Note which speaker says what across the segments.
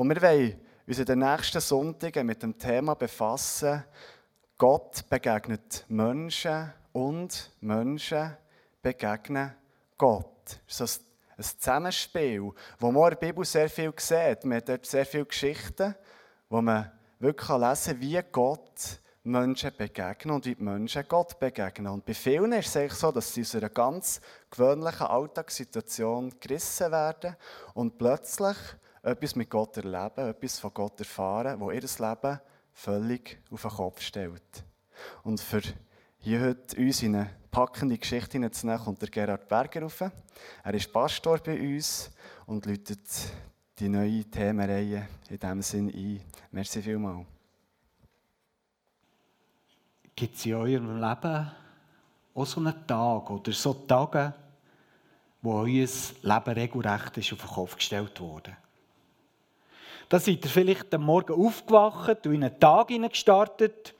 Speaker 1: Und wir wollen uns in den nächsten Sonntagen mit dem Thema befassen, Gott begegnet Menschen und Menschen begegnen Gott. Das ist ein Zusammenspiel, wo man in der Bibel sehr viel sieht. Man hat dort sehr viele Geschichten, wo man wirklich lesen kann, wie Gott Menschen begegnen und wie die Menschen Gott begegnen. Und bei vielen ist es eigentlich so, dass sie aus einer ganz gewöhnlichen Alltagssituation gerissen werden und plötzlich etwas mit Gott erleben, etwas von Gott erfahren, wo ihr Leben völlig auf den Kopf stellt. Und für hier heute uns in eine packende Geschichte hineinzunehmen, kommt der Gerhard Berger rauf. Er ist Pastor bei uns und läutet die neue Themenreihe in diesem Sinn ein. Merci vielmals.
Speaker 2: Gibt es in eurem Leben auch so einen Tag oder so Tage, wo euer Leben regelrecht ist auf den Kopf gestellt wurde? Da seid ihr vielleicht am Morgen aufgewacht und in einen Tag gestartet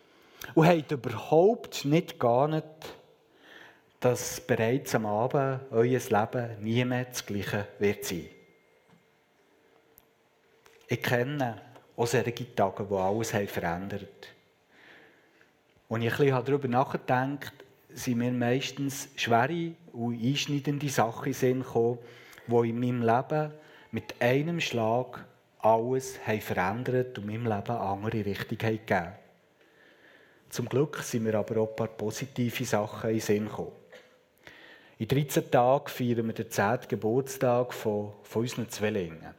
Speaker 2: und habt überhaupt nicht geahnt, dass bereits am Abend euer Leben nie mehr das Gleiche wird sein. Ich kenne auch solche Tage, die alles verändert haben. Und ich ein darüber nachgedacht sind mir meistens schwere und einschneidende Sachen in Sinn gekommen, die in meinem Leben mit einem Schlag alles haben verändert und meinem Leben eine andere Richtung haben gegeben. Zum Glück sind mir aber auch ein paar positive Sachen in den Sinn gekommen. In 13 Tagen feiern wir den 10. Geburtstag von, von unseren Zwillingen.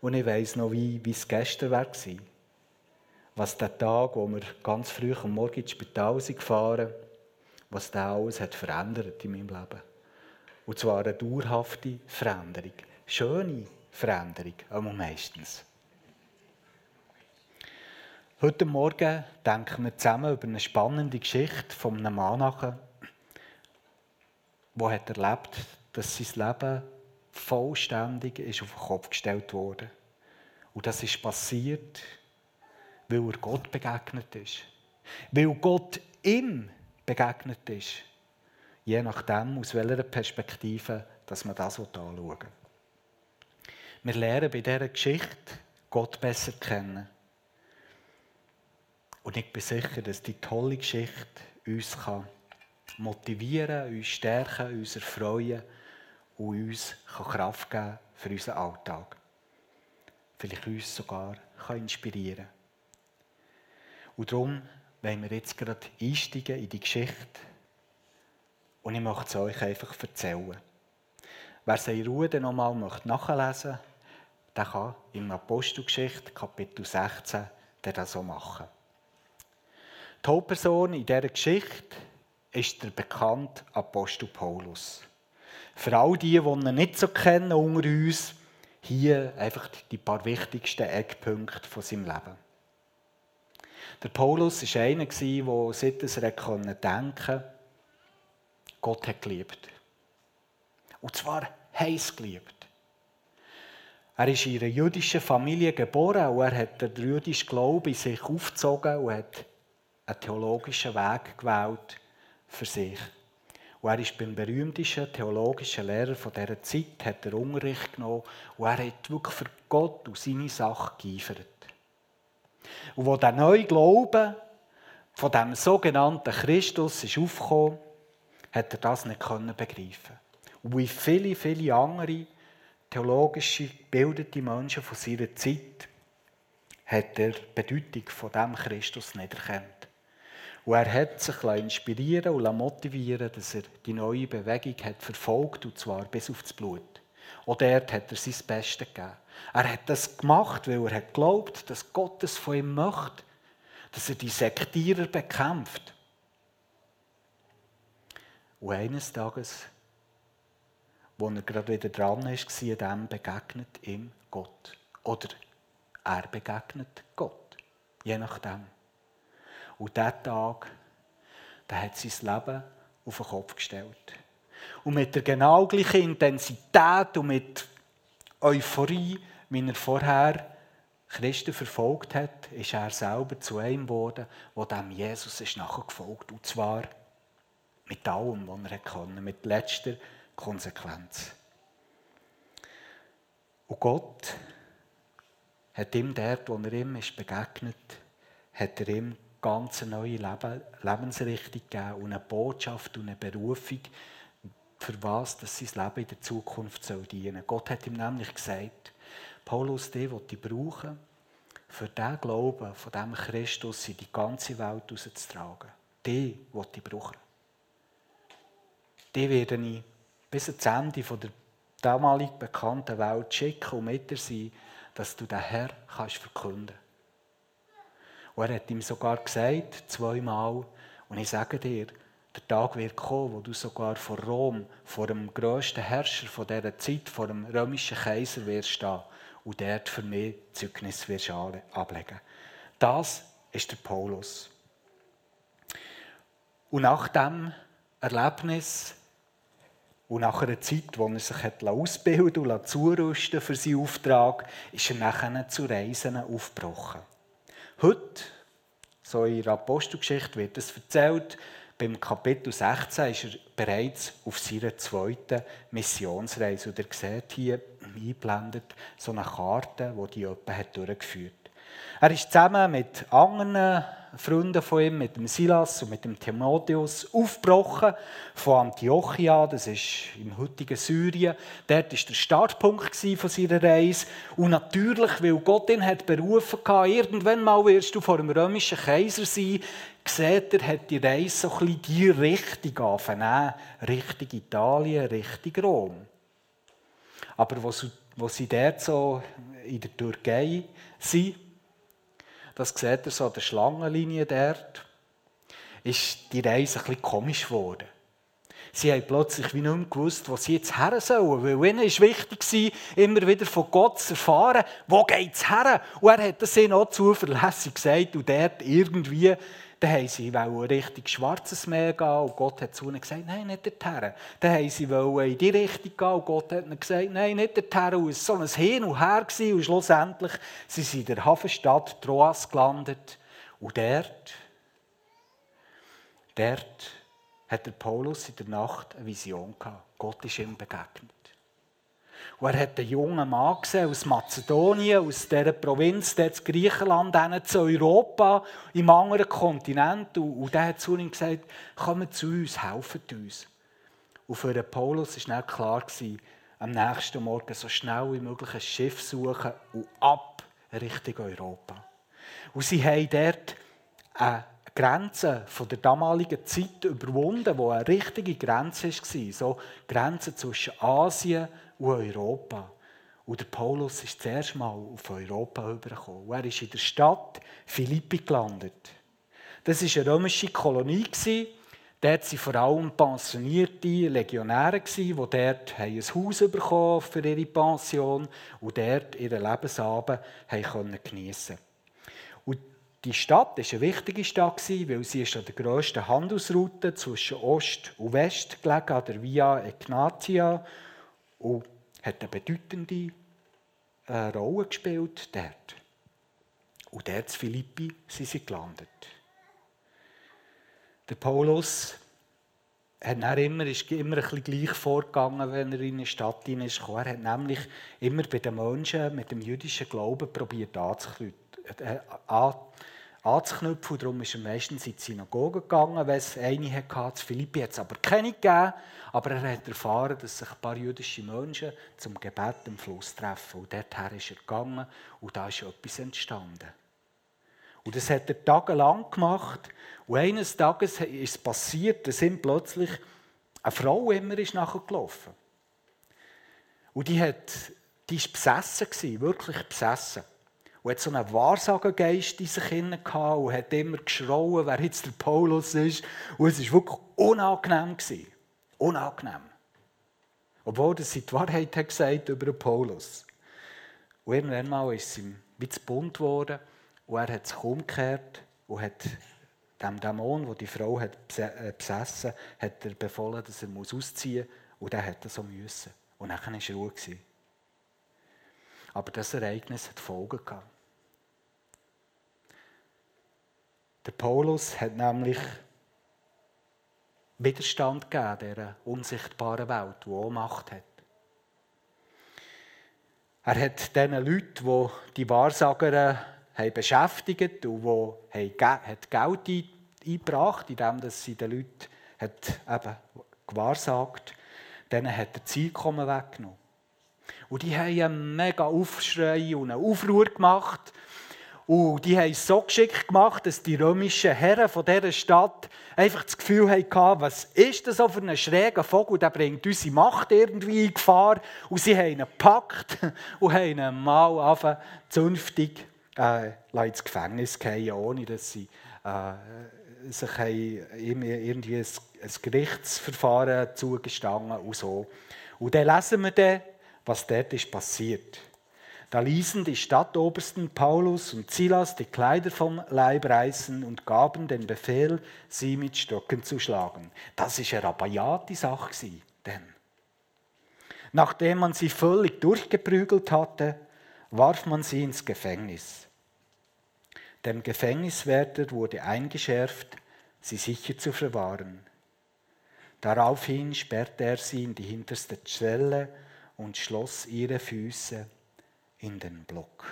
Speaker 2: Und ich weiss noch, wie, wie es gestern war. Was der Tag, wo wir ganz früh am Morgen ins Spital sind gefahren was der alles hat verändert in meinem Leben. Und zwar eine dauerhafte Veränderung. Schöne Veränderung, aber meistens. Heute Morgen denken wir zusammen über eine spannende Geschichte von einem Mann nach, der hat erlebt, dass sein Leben vollständig ist auf den Kopf gestellt wurde. Und das ist passiert, weil er Gott begegnet ist. Weil Gott ihm begegnet ist. Je nachdem, aus welcher Perspektive dass man das anschauen will. Wir lernen bei dieser Geschichte Gott besser kennen. Und ich bin sicher, dass die tolle Geschichte uns kann motivieren, uns stärken, uns erfreuen und uns kann Kraft geben für unseren Alltag. Vielleicht uns sogar kann inspirieren Und darum wollen wir jetzt gerade einsteigen in die Geschichte. Und ich möchte es euch einfach erzählen. Wer in Ruhe noch einmal nachlesen möchte, der kann in Apostelgeschichte, Kapitel 16, das so machen. Die Hauptperson in dieser Geschichte ist der bekannte Apostel Paulus. Für all die, die ihn nicht so kennen unter uns, hier einfach die paar wichtigsten Eckpunkte von seinem Leben. Der Paulus war einer, der seit er denken konnte, Gott hat geliebt. Und zwar heiß geliebt. Er ist in einer jüdischen Familie geboren und er hat den jüdischen Glauben in sich aufgezogen und hat einen theologischen Weg gewählt für sich. Und er ist beim berühmtesten theologischen Lehrer von dieser Zeit, hat er Unterricht genommen und er hat wirklich für Gott und seine Sache geeifert. Und wo der neue Glaube von dem sogenannten Christus ist aufgekommen, hat er das nicht begreifen. Und wie viele, viele andere theologische, gebildete Menschen von seiner Zeit hat er die Bedeutung von dem Christus nicht erkannt. Und er hat sich inspirieren und motivieren dass er die neue Bewegung hat verfolgt, und zwar bis aufs Blut. Auch dort hat er sein Bestes gegeben. Er hat das gemacht, weil er hat geglaubt, dass Gott es von ihm möchte, dass er die Sektierer bekämpft. Und eines Tages, wo er gerade wieder dran ist, dem begegnet ihm Gott. Oder er begegnet Gott. Je nachdem. Und dieser Tag, der hat sein Leben auf den Kopf gestellt. Und mit der genau gleichen Intensität und mit Euphorie, wie er vorher Christen verfolgt hat, ist er selber zu einem geworden, wo dem Jesus ist nachgefolgt. Und zwar mit allem, was er konnte, mit letzter Konsequenz. Und Gott hat ihm dort, wo er ihm ist begegnet, hat er ihm ganz eine neue Leben, Lebensrichtung gegeben und eine Botschaft und eine Berufung, für was dass sein Leben in der Zukunft soll dienen soll. Gott hat ihm nämlich gesagt, Paulus, den will ich brauchen, für den Glauben von diesem Christus in die ganze Welt rauszutragen. Den will ich brauchen. Den werde ich bis ans Ende der damalig bekannten Welt schicken und mit dir sein, dass du den Herr kannst verkünden Und er hat ihm sogar gesagt, zweimal, und ich sage dir, der Tag wird kommen, wo du sogar vor Rom, vor dem grössten Herrscher von dieser Zeit, vor dem römischen Kaiser wirst stehen und dort für mich Zeugnis wirst ablegen. Das ist der Paulus. Und nach dem Erlebnis und nach einer Zeit, wo er sich hat ausbilden und zurüsten für seinen Auftrag, ist er nachher zu Reisen aufgebrochen. Heute, so in der Apostelgeschichte wird es erzählt, beim Kapitel 16 ist er bereits auf seiner zweiten Missionsreise. Und ihr seht hier eingeblendet so eine Karte, die die jemand durchgeführt hat. Er ist zusammen mit anderen Freunden von ihm, mit dem Silas und mit dem Timotheus, aufgebrochen von Antiochia, das ist im heutigen Syrien. Dort war der Startpunkt von seiner Reise. Und natürlich, weil Gott ihn hat berufen hat, irgendwann mal wirst du vor dem römischen Kaiser sein, sieht er, hat die Reise so ein bisschen die Richtung angefangen, Richtung Italien, Richtung Rom. Aber wo sie dort so in der Türkei sind, das seht ihr so an der Schlangenlinie dort, ist die Reise ein bisschen komisch geworden. Sie haben plötzlich wie nicht mehr gewusst, wo sie jetzt her sollen. Weil ihnen war wichtig, immer wieder von Gott zu erfahren, wo geht es her? Und er hat das ihnen auch zuverlässig gesagt. Und dort irgendwie dann haben sie ein richtig schwarzes Meer gehen und Gott hat zu ihnen gesagt, nein, nicht dorthin. Dann haben sie in die Richtung gehen und Gott hat ihnen gesagt, nein, nicht dorthin. Und es war so ein Hin und Her und schlussendlich sind sie in der Hafenstadt Troas gelandet. Und dort, dort hat der Paulus in der Nacht eine Vision gehabt. Gott ist ihm begegnet. Und er hat einen jungen Mann gesehen aus Mazedonien, aus dieser Provinz, der zu Griechenland, zu Europa, im anderen Kontinent. Und der hat zu ihm gesagt, komm zu uns, helft uns. Und für den Paulus war schnell klar, am nächsten Morgen so schnell wie möglich ein Schiff suchen und ab Richtung Europa. Und sie haben dort eine Grenze von der damaligen Zeit überwunden, wo eine richtige Grenze war. So Grenze zwischen Asien und Europa. Und der Paulus ist zuerst mal auf Europa übergekommen. Er ist in der Stadt Philippi gelandet. Das war eine römische Kolonie. Dort waren vor allem pensionierte Legionäre, die dort ein Haus bekommen für ihre Pension und dort ihren Lebensabend geniessen konnten. Und die Stadt war eine wichtige Stadt, weil sie an der grössten Handelsroute zwischen Ost und West gelegen, an der Via Egnatia und hat eine bedeutende äh, Rolle gespielt dort. Und dort in Philippi sind sie gelandet. Der Paulus hat immer, ist immer ein bisschen gleich vorgegangen, wenn er in eine Stadt hineinkam. Er hat nämlich immer bei den Menschen mit dem jüdischen Glauben probiert anzuknüpfen. Äh, anzuknüpfen. Darum ist er meistens in die Synagoge gegangen, wenn es eine hatte. In Philippi hat es aber keine gegeben. Aber er hat erfahren, dass sich ein paar jüdische Menschen zum Gebet am Fluss treffen. Und dorthin ist er gegangen und da ist etwas entstanden. Und das hat er tagelang gemacht. Und eines Tages ist es passiert, dass ihm plötzlich eine Frau immer ist nachgelaufen. Und die, hat, die war besessen, wirklich besessen und hat so einen Wahrsagergeist in sich gehabt und hat immer geschrauen, wer jetzt der Paulus ist. Und es war wirklich unangenehm. Gewesen. Unangenehm. Obwohl er die Wahrheit hat gesagt über den Paulus. Und irgendwann mal ist es ihm wie zu bunt geworden und er hat sich umgekehrt und hat dem Dämon, der die Frau hat äh, besessen hat, er befohlen, dass er ausziehen muss. Und er hat das so müssen. Und dann war Ruhe. Aber das Ereignis hat Folgen gehabt. Der Paulus hat nämlich Widerstand gegeben, dieser unsichtbaren Welt, die auch Macht hat. Er hat diesen Leuten, die die Wahrsager haben beschäftigt und die Geld eingebracht, indem sie den Leuten hat eben gewahrsagt, denen hat er Zielkommen weggenommen. Und die haben einen mega Aufschrei und einen Aufruhr gemacht. Und die haben es so geschickt gemacht, dass die römischen Herren von dieser Stadt einfach das Gefühl hatten, was ist das für ein schräger Vogel, der bringt unsere Macht irgendwie in Gefahr. Und sie haben ihn gepackt und haben ihn mal angefangen, zünftig äh, ins Gefängnis gehen, ohne dass sie äh, sich irgendwie ein, ein Gerichtsverfahren zugestanden und so. Und dann lesen wir dann, was dort ist passiert. Da ließen die Stadtobersten Paulus und Silas die Kleider vom Leib reißen und gaben den Befehl, sie mit Stöcken zu schlagen. Das ist eine rabiate Sache, denn nachdem man sie völlig durchgeprügelt hatte, warf man sie ins Gefängnis. Dem Gefängniswärter wurde eingeschärft, sie sicher zu verwahren. Daraufhin sperrte er sie in die hinterste Zelle und schloss ihre Füße in den Block.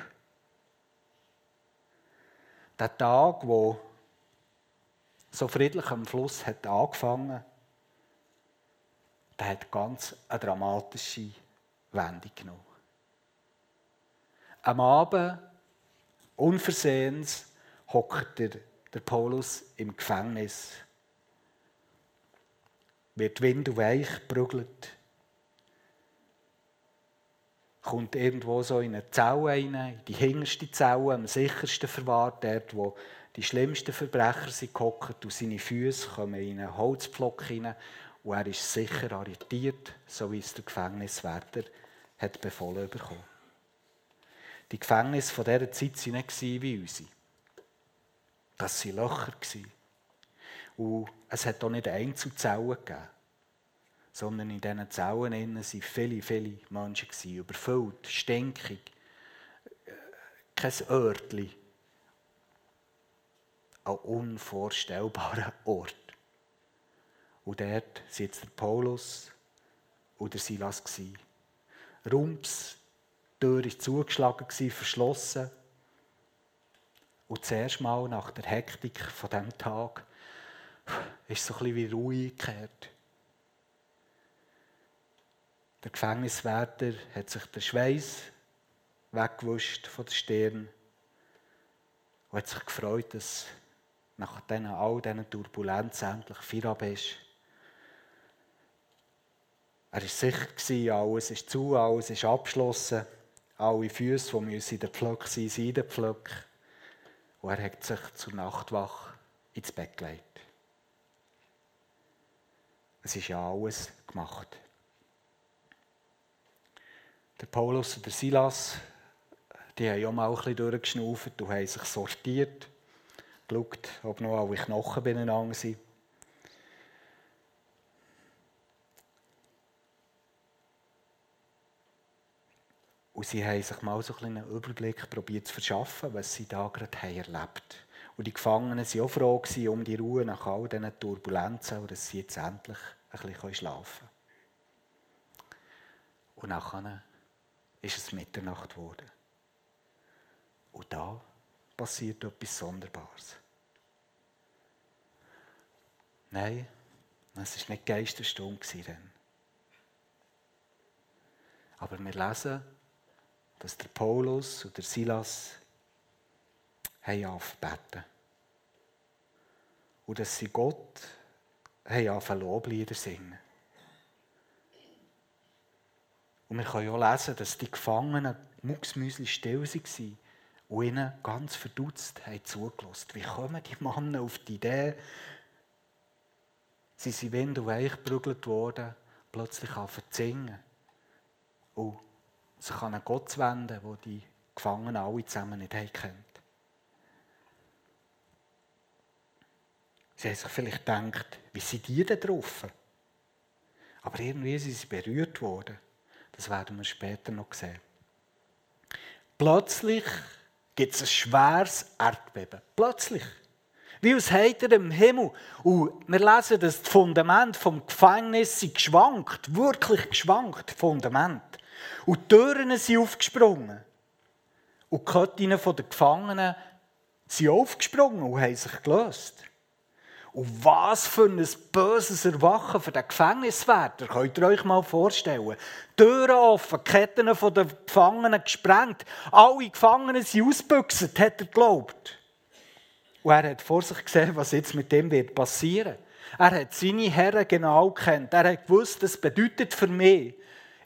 Speaker 2: Der Tag, wo so friedlich am Fluss hat angefangen, der hat ganz eine dramatische Wendung genommen. Am Abend, unversehens, hockt der, der Paulus im Gefängnis, wird Wind und Weich geprügelt, kommt irgendwo so in eine Zelle rein, in die hinterste Zelle, am sichersten verwahrt, dort, wo die schlimmsten Verbrecher sind gehockt und seine Füße kommen in einen Holzpflock hinein und er ist sicher arretiert, so wie es der Gefängniswärter hat befohlen bekommen. Die Gefängnisse von dieser Zeit waren nicht wie unsere. Das waren Löcher. Und es hat auch nicht Einzelzellen gegeben sondern in diesen Zellen waren viele, viele Menschen, gewesen, überfüllt, stinkig, äh, kein Örtchen. Ein unvorstellbarer Ort. Und dort sitzt der Paulus und der Silas. Rums, die Tür war zugeschlagen, verschlossen. Und zuerst mal nach der Hektik von diesem Tag ist so ein bisschen wie Ruhe gekehrt. Der Gefängniswärter hat sich den Schweiß weggewischt von der Stirn und hat sich gefreut, dass nach all diesen Turbulenzen endlich Feierabend ist. Er war sicher, alles ist zu, alles ist abgeschlossen. Alle Füße, die müssen in den Pflöcken sein, sind in den Pflöcken. Und er hat sich zur Nachtwache ins Bett gelegt. Es ist ja alles gemacht. Der Paulus und der Silas, die haben ja mal ein bisschen durchgeschnauft und haben sich sortiert, geschaut, ob noch alle Knochen beieinander sind. Und sie haben sich mal so einen Überblick probiert zu verschaffen, was sie da gerade haben erlebt Und die Gefangenen waren auch froh um die Ruhe nach all diesen Turbulenzen und dass sie jetzt endlich ein bisschen schlafen können. Und nachher ist es Mitternacht geworden. Und da passiert etwas Sonderbares. Nein, es war nicht Geisterstunde. Aber wir lesen, dass der Paulus und der Silas haben aufbeten. Und dass sie Gott haben angefangen Loblieder singen. Und wir können auch lesen, dass die Gefangenen mucksmüsli still waren und ihnen ganz verdutzt haben zugelassen. Wie kommen die Männer auf die Idee, sie sind wind und weich geprügelt worden, plötzlich an singen und sich an Gott zu wenden, wo die Gefangenen alle zusammen nicht kennt. Sie haben sich vielleicht gedacht, wie sind die denn drauf? Aber irgendwie sind sie berührt worden. Das werden wir später noch sehen. Plötzlich gibt es ein schweres Erdbeben. Plötzlich. Wie aus heiterem Himmel. Und wir lesen, dass das Fundament vom Gefängnis geschwankt, wirklich geschwankt, Fundament. Und die Türen sind aufgesprungen. Und die Ketten der Gefangenen sind aufgesprungen und haben sich gelöst. Und was für ein böses Erwachen für den Gefängniswärter, könnt ihr euch mal vorstellen. Türen offen, Ketten der Gefangenen gesprengt, alle Gefangenen sind ausgebüchst, hat er geglaubt. Und er hat vor sich gesehen, was jetzt mit dem wird passieren. Er hat seine Herren genau kennt. Er hat gewusst, das bedeutet für mich,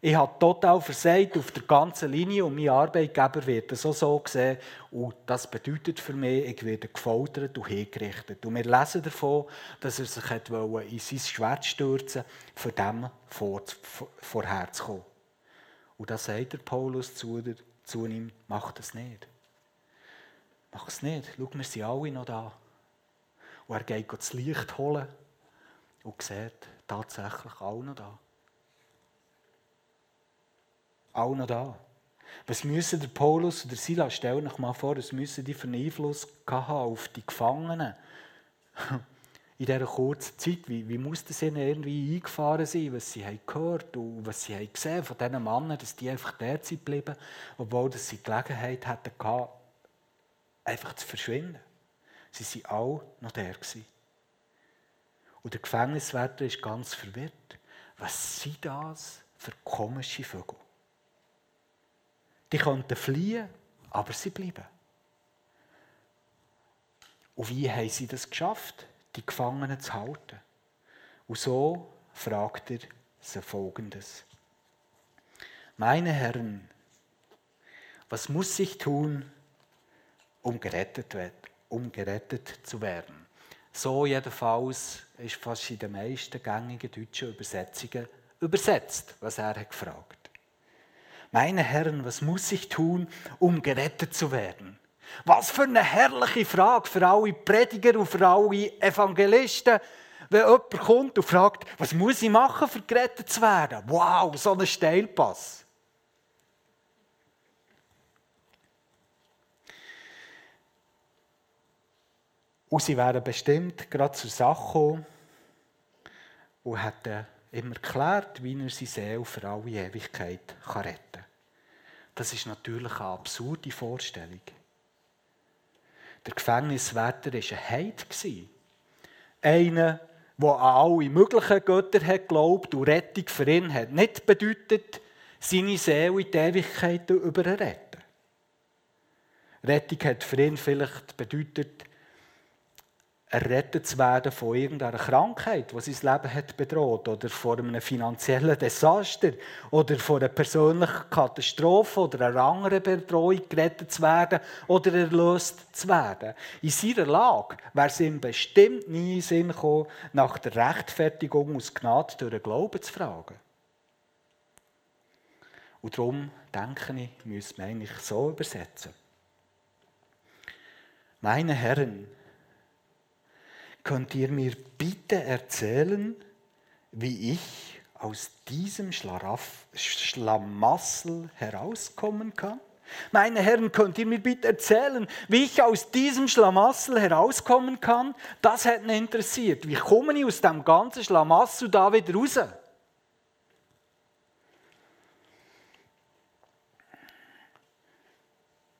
Speaker 2: ich habe total versagt auf der ganzen Linie und mein Arbeitgeber wird das auch so sehen. Und das bedeutet für mich, ich werde gefoltert und hingerichtet. Und wir lesen davon, dass er sich in sein Schwert stürzen wollte, für dem vor, vorherzukommen. Und da sagt der Paulus zu, zu ihm, mach das nicht. Mach es nicht. Schau, wir sind alle noch da. Und er geht das Licht holen und sieht tatsächlich alle noch da. Alle noch da. Was müssen der Paulus oder Silas, stell euch mal vor, was müssen die für einen Einfluss haben auf die Gefangenen in dieser kurzen Zeit? Wie, wie muss das ihnen irgendwie eingefahren sein, was sie haben gehört und was sie haben gesehen von diesen Männern, dass die einfach der sind geblieben, obwohl sie die Gelegenheit hatten, einfach zu verschwinden. Sie waren alle noch der. Und der Gefängniswärter ist ganz verwirrt. Was sind das für komische Vögel? Die könnten fliehen, aber sie bleiben. Und wie haben sie das geschafft, die Gefangenen zu halten? Und so fragt er sie folgendes. Meine Herren, was muss ich tun, um gerettet, um gerettet zu werden. So jedenfalls ist fast in den meisten gängigen deutschen Übersetzungen übersetzt, was er hat gefragt. Meine Herren, was muss ich tun, um gerettet zu werden? Was für eine herrliche Frage für alle Prediger und für alle Evangelisten, wenn jemand kommt und fragt, was muss ich machen, um gerettet zu werden? Wow, so ein Steilpass. Und sie wären bestimmt gerade zur Sache gekommen und hätten ihm erklärt, wie er seine Seele für alle Ewigkeit retten kann. Das ist natürlich eine absurde Vorstellung. Der Gefängniswärter war ein Heid. Einer, der an alle möglichen Götter hat geglaubt und Rettung für ihn hat nicht bedeutet, seine Seele in die Ewigkeit überretten. Rettung hat für ihn vielleicht bedeutet, errettet zu werden von irgendeiner Krankheit, die sein Leben hat bedroht, oder von einem finanziellen Desaster, oder von einer persönlichen Katastrophe oder einer anderen Bedrohung gerettet zu werden oder erlöst zu werden. In seiner Lage wäre es ihm bestimmt nie in den Sinn gekommen, nach der Rechtfertigung aus Gnade durch den Glauben zu fragen. Und darum denke ich, müssen wir eigentlich so übersetzen. Meine Herren, Könnt ihr mir bitte erzählen, wie ich aus diesem Schlaraff, Schlamassel herauskommen kann? Meine Herren, könnt ihr mir bitte erzählen, wie ich aus diesem Schlamassel herauskommen kann? Das hat mich interessiert. Wie komme ich aus dem ganzen Schlamassel da wieder raus?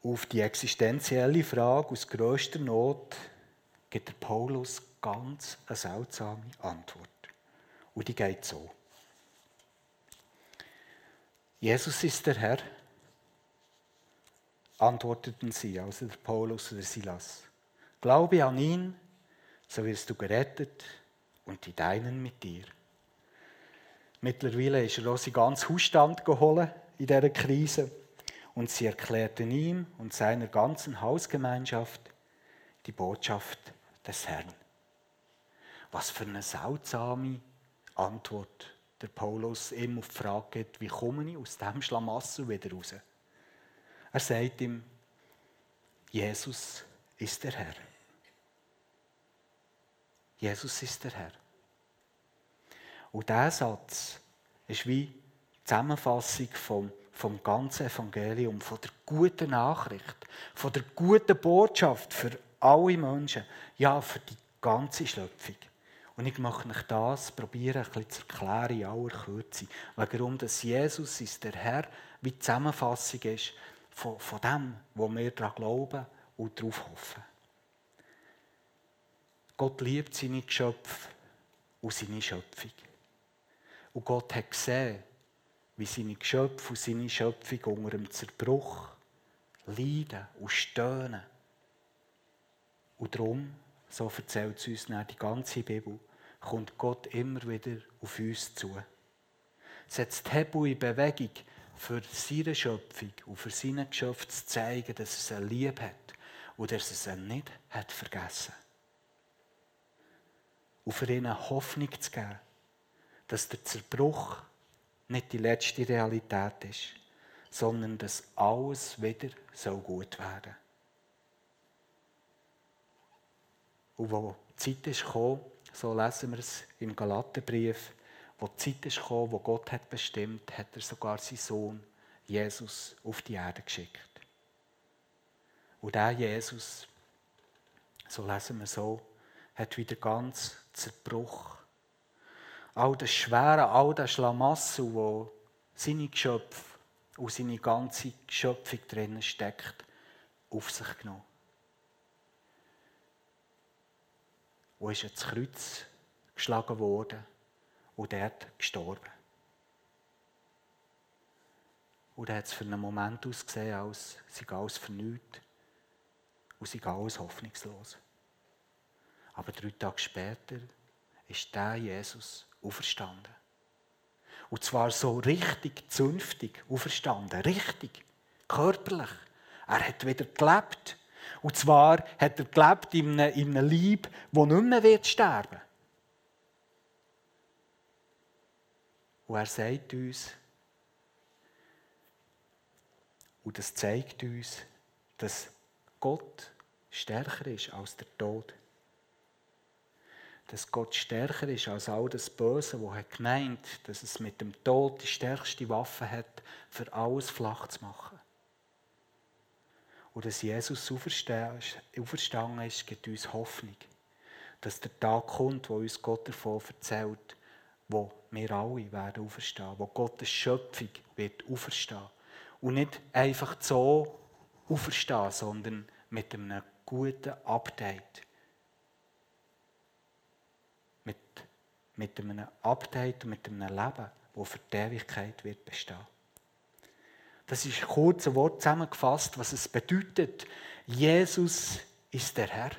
Speaker 2: Auf die existenzielle Frage aus größter Not gibt der Paulus ganz eine seltsame Antwort. Und die geht so. Jesus ist der Herr, antworteten sie, also der Paulus oder Silas. Glaube an ihn, so wirst du gerettet und die Deinen mit dir. Mittlerweile ist Rosi ganz Hausstand geholt in dieser Krise und sie erklärten ihm und seiner ganzen Hausgemeinschaft die Botschaft des Herrn. Was für eine seltsame Antwort der Paulus ihm auf die Frage gibt, wie komme ich aus dem Schlamassel wieder raus? Er sagt ihm, Jesus ist der Herr. Jesus ist der Herr. Und dieser Satz ist wie die Zusammenfassung vom, vom ganzen Evangelium, von der guten Nachricht, von der guten Botschaft für alle Menschen, ja, für die ganze Schöpfung. Und ich möchte euch das probieren, ein bisschen zu erklären in aller Kürze. Warum dass Jesus ist der Herr, wie die Zusammenfassung ist von, von dem, wo wir daran glauben und darauf hoffen. Gott liebt seine Geschöpfe und seine Schöpfung. Und Gott hat gesehen, wie seine Geschöpfe und seine Schöpfung unter dem Zerbruch leiden und stöhnen. Und darum, so erzählt es uns die ganze Bibel, kommt Gott immer wieder auf uns zu. Setzt Hebel in Bewegung, für seine Schöpfung und für seine Geschöpfe zu zeigen, dass er sie lieb hat und dass er sie nicht hat vergessen. Und für ihnen Hoffnung zu geben, dass der Zerbruch nicht die letzte Realität ist, sondern dass alles wieder so gut werden Und wo die Zeit ist gekommen, so lesen wir es im Galaterbrief, wo die Zeit ist gekommen, wo Gott hat bestimmt, hat er sogar seinen Sohn Jesus auf die Erde geschickt. Und der Jesus, so lesen wir so, hat wieder ganz Zerbruch. All das Schwere, all das Schlamassel, wo seine Geschöpfe und seine ganze Schöpfung drinnen steckt, auf sich genommen. Und ist ins Kreuz geschlagen worden und dort gestorben. Und er hat es für einen Moment ausgesehen, als sei alles vernünftig und sei alles hoffnungslos. Aber drei Tage später ist der Jesus auferstanden. Und zwar so richtig zünftig auferstanden. Richtig. Körperlich. Er hat wieder gelebt. Und zwar hat er gelebt in einem, in einem Leib, das nicht mehr wird sterben Und er sagt uns, und das zeigt uns, dass Gott stärker ist als der Tod dass Gott stärker ist als all das Böse, wo hat gemeint, dass es mit dem Tod die stärkste Waffe hat, für alles flach zu machen. Und dass Jesus auferstanden ist, gibt uns Hoffnung, dass der Tag kommt, wo uns Gott davon erzählt, wo wir alle werden auferstehen, wo Gottes Schöpfung wird auferstehen. Und nicht einfach so auferstehen, sondern mit einem guten Update mit einem Update und mit einem Leben, das für die Ewigkeit wird bestehen. Das ist kurz ein Wort zusammengefasst, was es bedeutet. Jesus ist der Herr.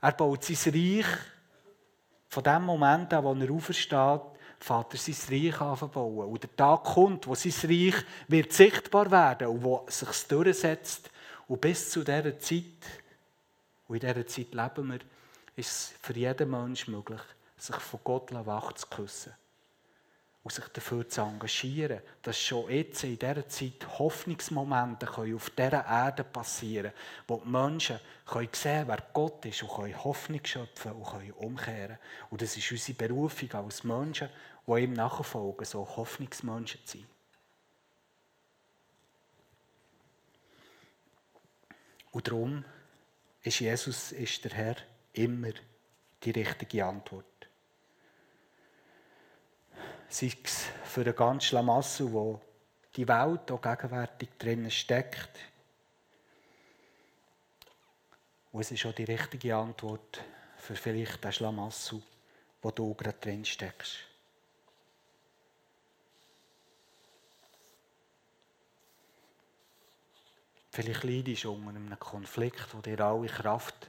Speaker 2: Er baut sein Reich von dem Moment an, wo er aufersteht, fährt er sein Reich anzubauen. Und der Tag kommt, wo sein Reich wird sichtbar werden und wo es sich durchsetzt. Und bis zu dieser Zeit, und in dieser Zeit leben wir, ist es für jeden Menschen möglich, sich von Gott wach zu küssen und sich dafür zu engagieren, dass schon jetzt in dieser Zeit Hoffnungsmomente können auf dieser Erde passieren wo die Menschen können sehen wer Gott ist und können Hoffnung schöpfen und können umkehren. Und das ist unsere Berufung als Menschen, die ihm nachfolgen, so Hoffnungsmenschen zu sein. Und darum ist Jesus, ist der Herr, immer die richtige Antwort sei es für den ganzen Schlamassel, wo die Welt auch gegenwärtig drinnen steckt. Und es ist auch die richtige Antwort für vielleicht den Schlamassel, wo du gerade drin steckst. Vielleicht leidest du unter einem Konflikt, der dir alle Kraft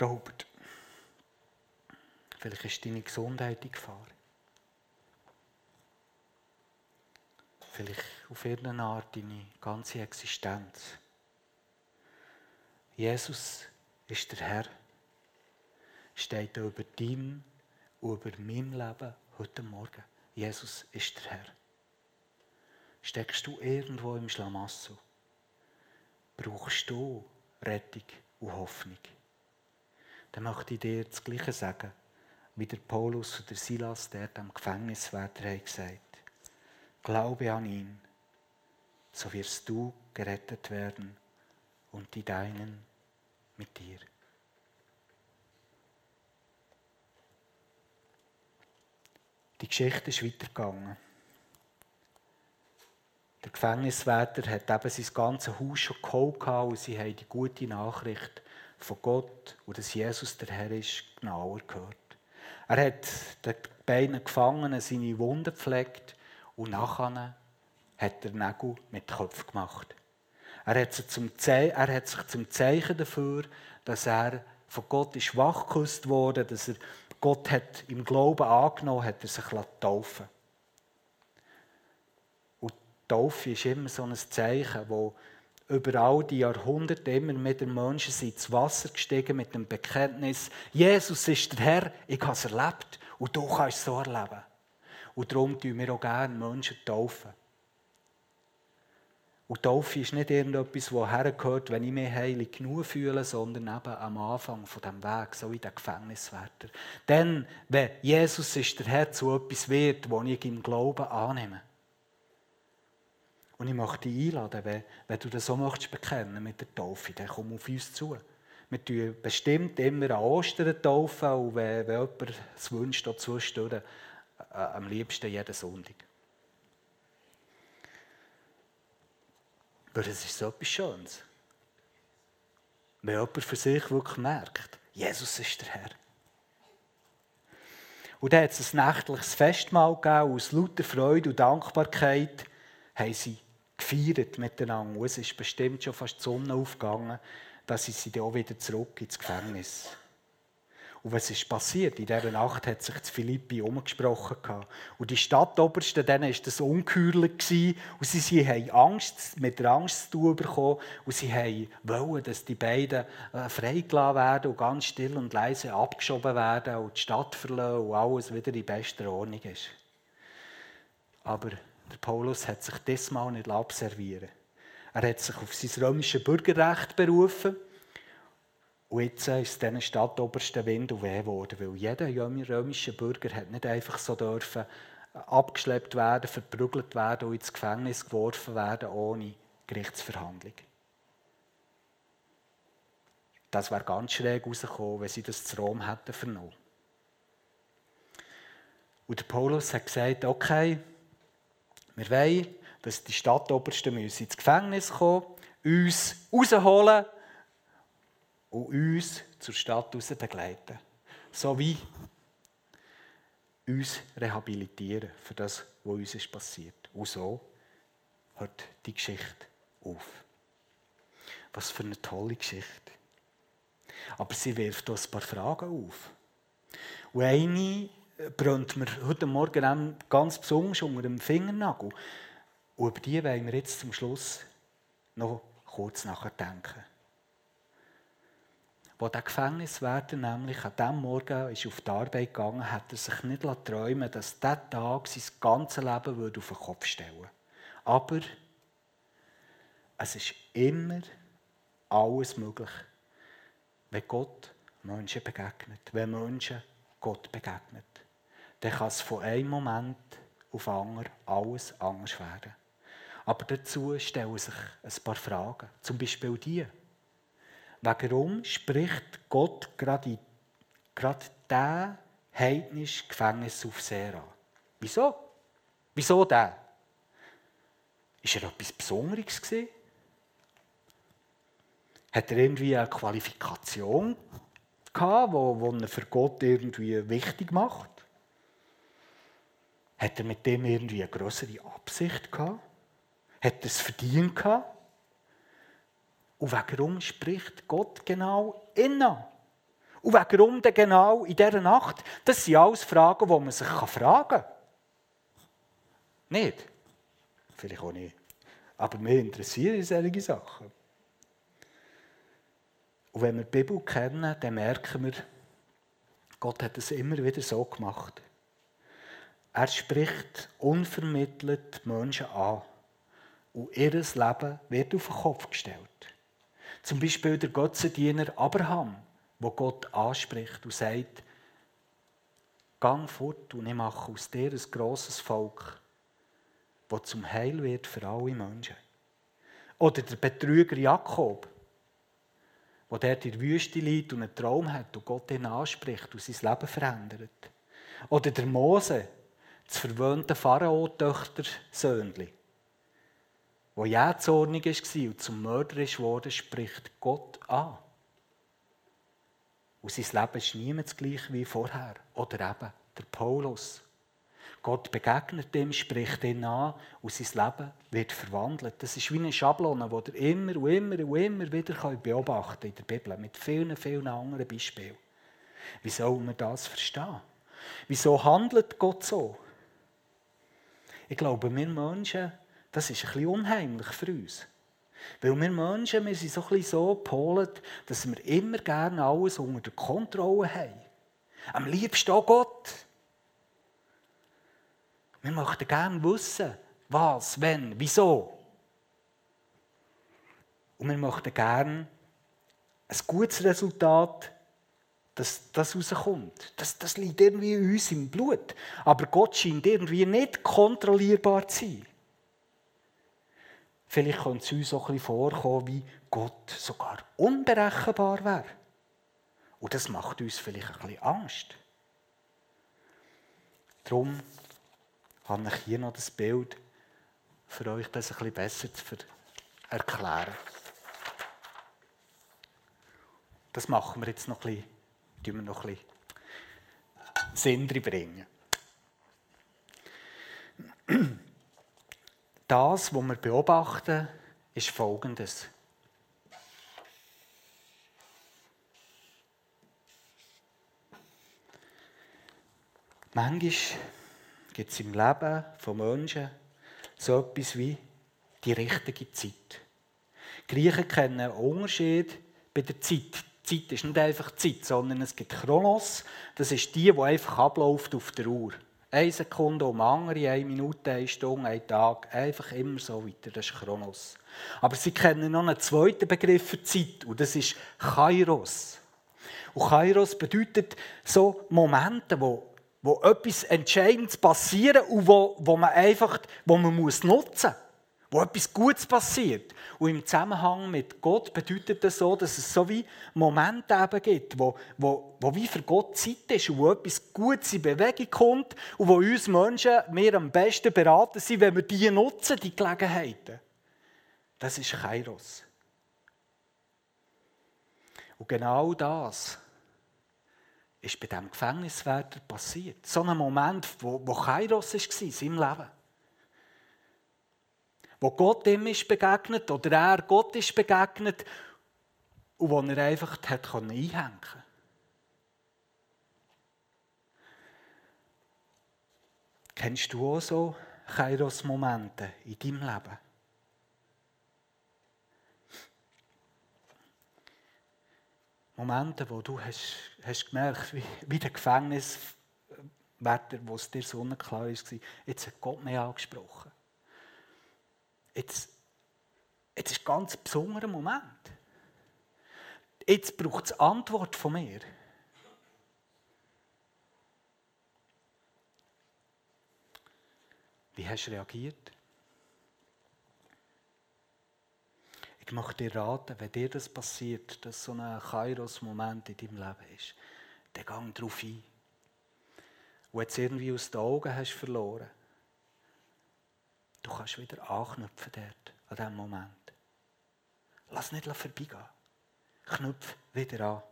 Speaker 2: raubt. Vielleicht ist deine Gesundheit in Gefahr. Vielleicht auf irgendeine Art deine ganze Existenz. Jesus ist der Herr, steht über deinem und über meinem Leben heute Morgen. Jesus ist der Herr. Steckst du irgendwo im Schlamassel? Brauchst du Rettung und Hoffnung? Dann möchte ich dir das Gleiche sagen, wie der Paulus und der Silas dort am Gefängniswärter haben gesagt Glaube an ihn, so wirst du gerettet werden und die Deinen mit dir. Die Geschichte ist weitergegangen. Der Gefängniswärter hat eben sein ganzes Haus schon geholt und sie haben die gute Nachricht von Gott und dass Jesus der Herr ist, genauer gehört. Er hat den beiden Gefangenen seine Wunden gepflegt und nachher hat er Nägel mit Kopf gemacht. Er hat, sich zum Zeichen dafür, dass er von Gott ist wachgeküsst wurde, dass er Gott hat im Glauben angenommen hat, er sich taufen Und Taufe ist immer so ein Zeichen, wo über all die Jahrhunderte immer mit den Menschen ins Wasser gestiegen mit dem Bekenntnis, Jesus ist der Herr, ich habe es erlebt und du kannst es so erleben. Und darum tun wir auch gerne Menschen taufen. Und Taufe ist nicht irgendetwas, das hergehört, wenn ich mich heilig genug fühle, sondern eben am Anfang von dem Weg, so wie der Gefängniswärter. Denn, wenn Jesus ist der Herr zu etwas wird, das ich im Glauben annehme. Und ich möchte dich einladen, wenn, wenn du das so möchtest bekennen mit der Taufe, dann komm auf uns zu. Wir tun bestimmt immer an Ostern taufen und wenn, wenn jemand es wünscht, dazu äh, am liebsten jeden Sonntag. Weil es ist so etwas Schönes. Wenn jemand für sich wirklich merkt, Jesus ist der Herr. Und dann hat es ein nächtliches Festmahl gegeben, aus lauter Freude und Dankbarkeit haben sie gefeiert miteinander. Und es ist bestimmt schon fast die Sonne aufgegangen, dass sie dann auch wieder zurück ins Gefängnis. Und was ist passiert? In dieser Nacht hat sich Philippi umgesprochen. Und die Stadtobersten, denen war das ungeheuerlich. Und sie haben Angst, mit der Angst zu tun bekommen. Und sie wollten, dass die beiden äh, freigelassen werden und ganz still und leise abgeschoben werden und die Stadt verlassen und alles wieder in bester Ordnung ist. Aber der Paulus hat sich diesmal nicht abservieren Er hat sich auf sein römisches Bürgerrecht berufen und jetzt ist diesen Stadtobersten Wind und Weh geworden, weil jeder römische Bürger hat nicht einfach so dürfen abgeschleppt werden, verprügelt werden und ins Gefängnis geworfen werden ohne Gerichtsverhandlung. Das wäre ganz schräg rausgekommen, wenn sie das zu Rom hätten vernommen. Und Paulus hat gesagt, okay, wir wollen, dass die Stadtobersten ins Gefängnis kommen, uns rausholen und uns zur Stadt raus begleiten. So wie uns rehabilitieren für das, was uns ist passiert. Und so hört die Geschichte auf. Was für eine tolle Geschichte. Aber sie wirft uns ein paar Fragen auf. Und eine brennt mir heute Morgen ganz besonders unter dem Fingernagel. Und über die wollen wir jetzt zum Schluss noch kurz nachdenken. Wo der Gefängniswärter nämlich an diesem Morgen ist auf die Arbeit gegangen hat er sich nicht träumen dass dieser Tag sein ganzes Leben auf den Kopf stellen würde. Aber es ist immer alles möglich, wenn Gott Menschen begegnet, wenn Menschen Gott begegnet. Dann kann es von einem Moment auf den anderen alles anders werden. Aber dazu stellen sich ein paar Fragen. Zum Beispiel die. Warum spricht Gott gerade, gerade diesen heidnischen Gefängnisaufseher an? Wieso? Wieso der? Ist er etwas Besonderes gewesen? Hat er irgendwie eine Qualifikation gehabt, die er für Gott irgendwie wichtig macht? Hat er mit dem irgendwie eine größere Absicht gehabt? Hat er es verdient gehabt? Und warum spricht Gott genau innen? Und warum denn genau in dieser Nacht? Das sind alles Fragen, die man sich fragen kann. Nicht? Vielleicht auch nicht. Aber mir interessieren solche Sachen. Und wenn wir die Bibel kennen, dann merken wir, Gott hat es immer wieder so gemacht. Er spricht unvermittelt Menschen an. Und ihr Leben wird auf den Kopf gestellt. Zum Beispiel der Götzendiener Abraham, wo Gott anspricht und sagt, Gang fort und ich mache aus dir ein grosses Volk, das zum Heil wird für alle Menschen. Oder der Betrüger Jakob, wo der der Wüste liegt und einen Traum hat und Gott ihn anspricht und sein Leben verändert. Oder der Mose, das verwöhnte Pharao-Töchter-Söhnchen, der jähzornig war und zum Mörder wurde, spricht Gott an. Und sein Leben ist niemals gleich wie vorher. Oder eben der Paulus. Gott begegnet ihm, spricht ihn an und sein Leben wird verwandelt. Das ist wie eine Schablone, die ihr immer und immer und immer wieder beobachten könnt in der Bibel, mit vielen, vielen anderen Beispielen. Wie soll man das verstehen? Wieso handelt Gott so? Ich glaube, wir Menschen, das ist ein bisschen unheimlich für uns. Weil wir Menschen, wir sind so ein bisschen so gepolt, dass wir immer gerne alles unter der Kontrolle haben. Am liebsten auch Gott. Wir möchten gerne wissen, was, wenn, wieso. Und wir möchten gerne ein gutes Resultat, dass das rauskommt. Das, das liegt irgendwie in uns im Blut. Aber Gott scheint irgendwie nicht kontrollierbar zu sein. Vielleicht könnte es uns auch ein bisschen vorkommen, wie Gott sogar unberechenbar wäre. Und das macht uns vielleicht ein bisschen Angst. Darum habe ich hier noch das Bild, für euch das ein bisschen besser zu erklären. Das machen wir jetzt noch ein bisschen, wir noch ein bisschen Sinn bringen. Das, was wir beobachten, ist Folgendes. Manchmal gibt es im Leben von Menschen so etwas wie die richtige Zeit. Die Griechen kennen einen Unterschied bei der Zeit. Die Zeit ist nicht einfach Zeit, sondern es gibt Chronos. Das ist die, die einfach abläuft auf der Uhr. Eine Sekunde um andere, eine Minute, eine Stunde, ein Tag. Einfach immer so weiter. Das ist Chronos. Aber sie kennen noch einen zweiten Begriff für Zeit und das ist Kairos. Und Kairos bedeutet so Momente, wo wo etwas Entscheidendes passiert und wo, wo man einfach wo man muss nutzen muss. Wo etwas Gutes passiert. Und im Zusammenhang mit Gott bedeutet das so, dass es so wie Momente eben gibt, wo, wo, wo wie für Gott Zeit ist und wo etwas Gutes in Bewegung kommt und wo uns Menschen wir am besten beraten sind, wenn wir die nutzen, die Gelegenheiten. Das ist Kairos. Und genau das ist bei diesem Gefängniswärter passiert. So ein Moment, wo, wo Kairos war in seinem Leben. Wo Gott ihm ist begegnet oder er Gott ist begegnet und wo er einfach hat einhängen konnte. Kennst du auch so Kairos-Momente in deinem Leben? Momente, wo du hast, hast gemerkt, wie, wie der Gefängniswärter, wo es dir so klar war, jetzt hat Gott mich angesprochen. Jetzt, jetzt ist ein ganz besonderer Moment. Jetzt braucht es Antwort von mir. Wie hast du reagiert? Ich möchte dir raten, wenn dir das passiert, dass so ein Kairos-Moment in deinem Leben ist, dann gang darauf ein. Und jetzt irgendwie aus den Augen hast verloren, du kannst wieder anknüpfen dort, an diesem Moment. Lass nicht vorbeigehen. Knüpf wieder an.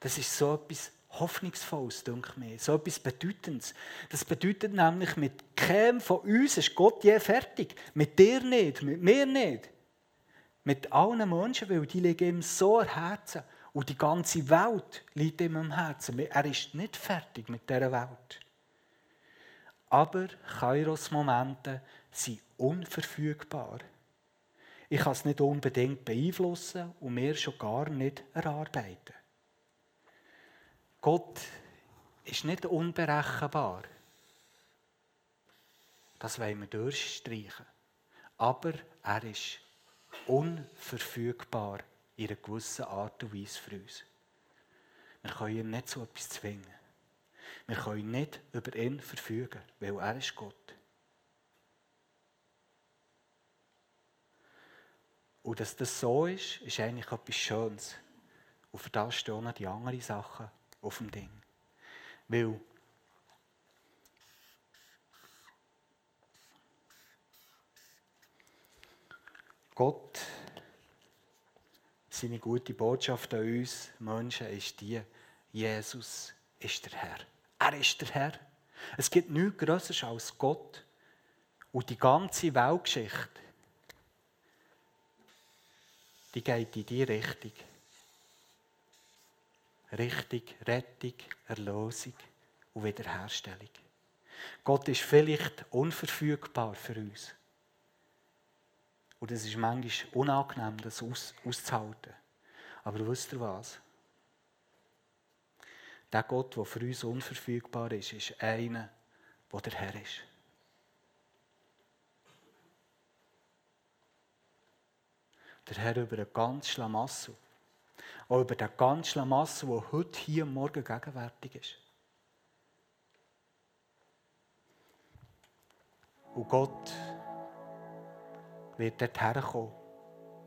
Speaker 2: Das ist so etwas Hoffnungsvolles, denke ich mir. So etwas Bedeutendes. Das bedeutet nämlich, mit keinem von uns ist Gott je fertig. Mit dir nicht, mit mir nicht. Mit allen Menschen, weil die liegen ihm so am Herzen. Und die ganze Welt liegt ihm am Herzen. Er ist nicht fertig mit dieser Welt. Aber Kairos-Momente sind unverfügbar. Ich kann es nicht unbedingt beeinflussen und mir schon gar nicht erarbeiten. Gott ist nicht unberechenbar. Das wollen wir durchstreichen. Aber er ist unverfügbar in einer gewissen Art und Weise für uns. Wir können ihn nicht so etwas zwingen. Wir können nicht über ihn verfügen, weil er ist Gott. Und dass das so ist, ist eigentlich etwas Schönes. Und für das stehen noch die anderen Sachen auf dem Ding. Weil Gott, seine gute Botschaft an uns Menschen ist die, Jesus ist der Herr. Er ist der Herr. Es gibt nichts Größeres als Gott. Und die ganze Weltgeschichte, die geht in die Richtung. Richtung Rettung, Erlösung und Wiederherstellung. Gott ist vielleicht unverfügbar für uns. Und es ist manchmal unangenehm, das aus, auszuhalten. Aber wisst ihr was? Der Gott, der für uns unverfügbar ist, ist einer, der der Herr ist. Der Herr über den ganzen Schlamassel. Auch über den ganzen Schlamassel, der heute hier Morgen gegenwärtig ist. Und Gott wird dort herkommen.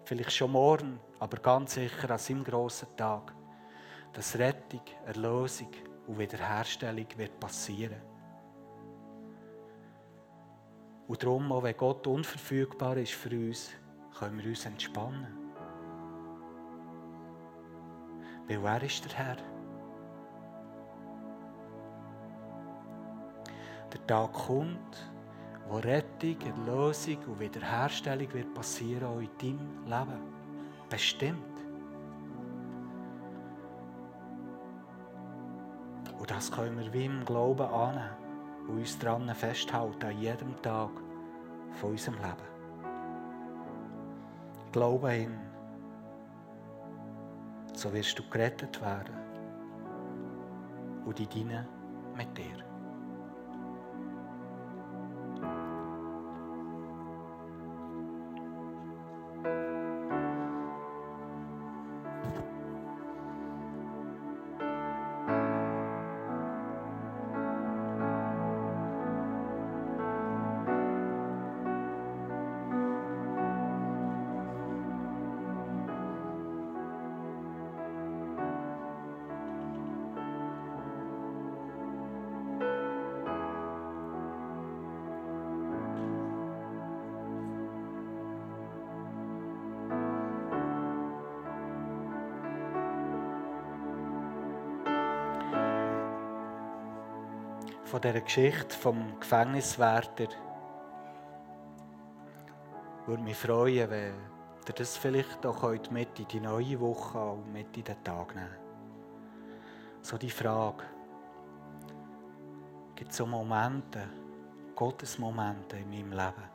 Speaker 2: Vielleicht schon morgen, aber ganz sicher an seinem grossen Tag. Dass Rettung, Erlösung und Wiederherstellung wird passieren. Und darum, auch wenn Gott unverfügbar ist für uns, können wir uns entspannen. Weil er ist der Herr. Der Tag kommt, wo Rettung, Erlösung und Wiederherstellung wird passieren auch in deinem Leben. Bestimmt. Das können wir wie im Glauben annehmen und uns daran festhalten, an jedem Tag von unserem Leben. Glaube ihn. So wirst du gerettet werden. Und die dienen mit dir. Von dieser Geschichte vom Gefängniswärter. Würde mich freuen, wenn ihr das vielleicht auch heute mit in die neue Woche und mit in den Tag nehmen So die Frage, gibt es so Momente, Gottesmomente in meinem Leben?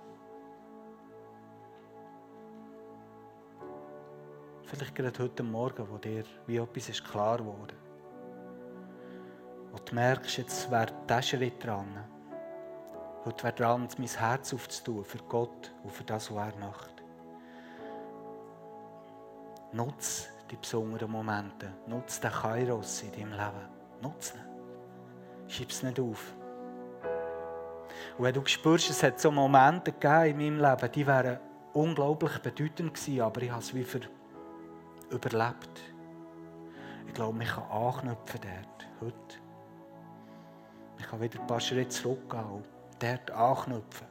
Speaker 2: Vielleicht gerade heute Morgen, wo dir wie etwas ist klar wo du merkst, jetzt wäre dieser Schritt dran. Heute wäre dran, mein Herz aufzutun für Gott und für das, was er macht. Nutz die besonderen Momente. Nutz den Kairos in deinem Leben. Nutz ihn. Schieb es nicht auf. Und wenn du spürst, es hat so Momente gegeben in meinem Leben, die wären unglaublich bedeutend gewesen, aber ich habe es wie für überlebt. Ich glaube, ich kann anknüpfen dort, heute. Ich kann wieder ein paar Schritte zurückgehen und dort anknüpfen.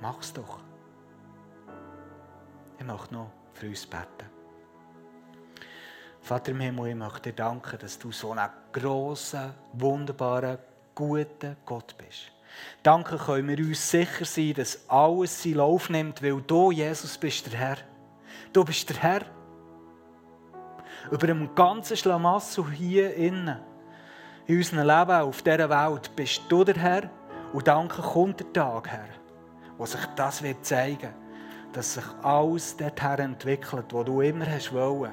Speaker 2: Mach es doch. Ich möchte noch für uns beten. Vater im Himmel, ich möchte dir danken, dass du so ein grosser, wunderbarer, guter Gott bist. Danke können wir uns sicher sein, dass alles seinen Lauf nimmt, weil du, Jesus, bist der Herr. Du bist der Herr. Über dem ganzen Schlamassel hier innen in unserem Leben auf dieser Welt bist du der Herr. Und danke kommt der Tag, Herr, wo sich das wird zeigen dass sich alles dorthin entwickelt, wo du immer hast wollen.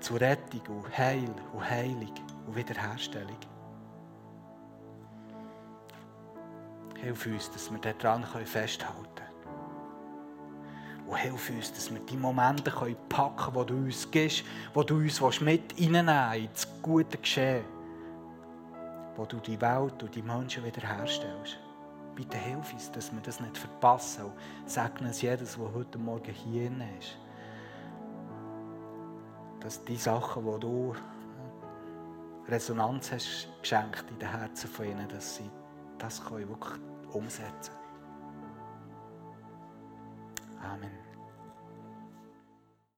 Speaker 2: Zur Rettung und Heil und Heilung und Wiederherstellung. Hilf uns, dass wir daran festhalten können. Und hilf uns, dass wir die Momente packen können, die du uns gibst, die du uns mit reinnehmen ins gute Geschehen, wo du die Welt und die Menschen wiederherstellst. Bitte hilf uns, dass wir das nicht verpassen und segne uns jedes, der heute Morgen hier ist. Dass die Sachen, die du Resonanz hast geschenkt in den Herzen von ihnen, dass sie das wirklich umsetzen können. Amen.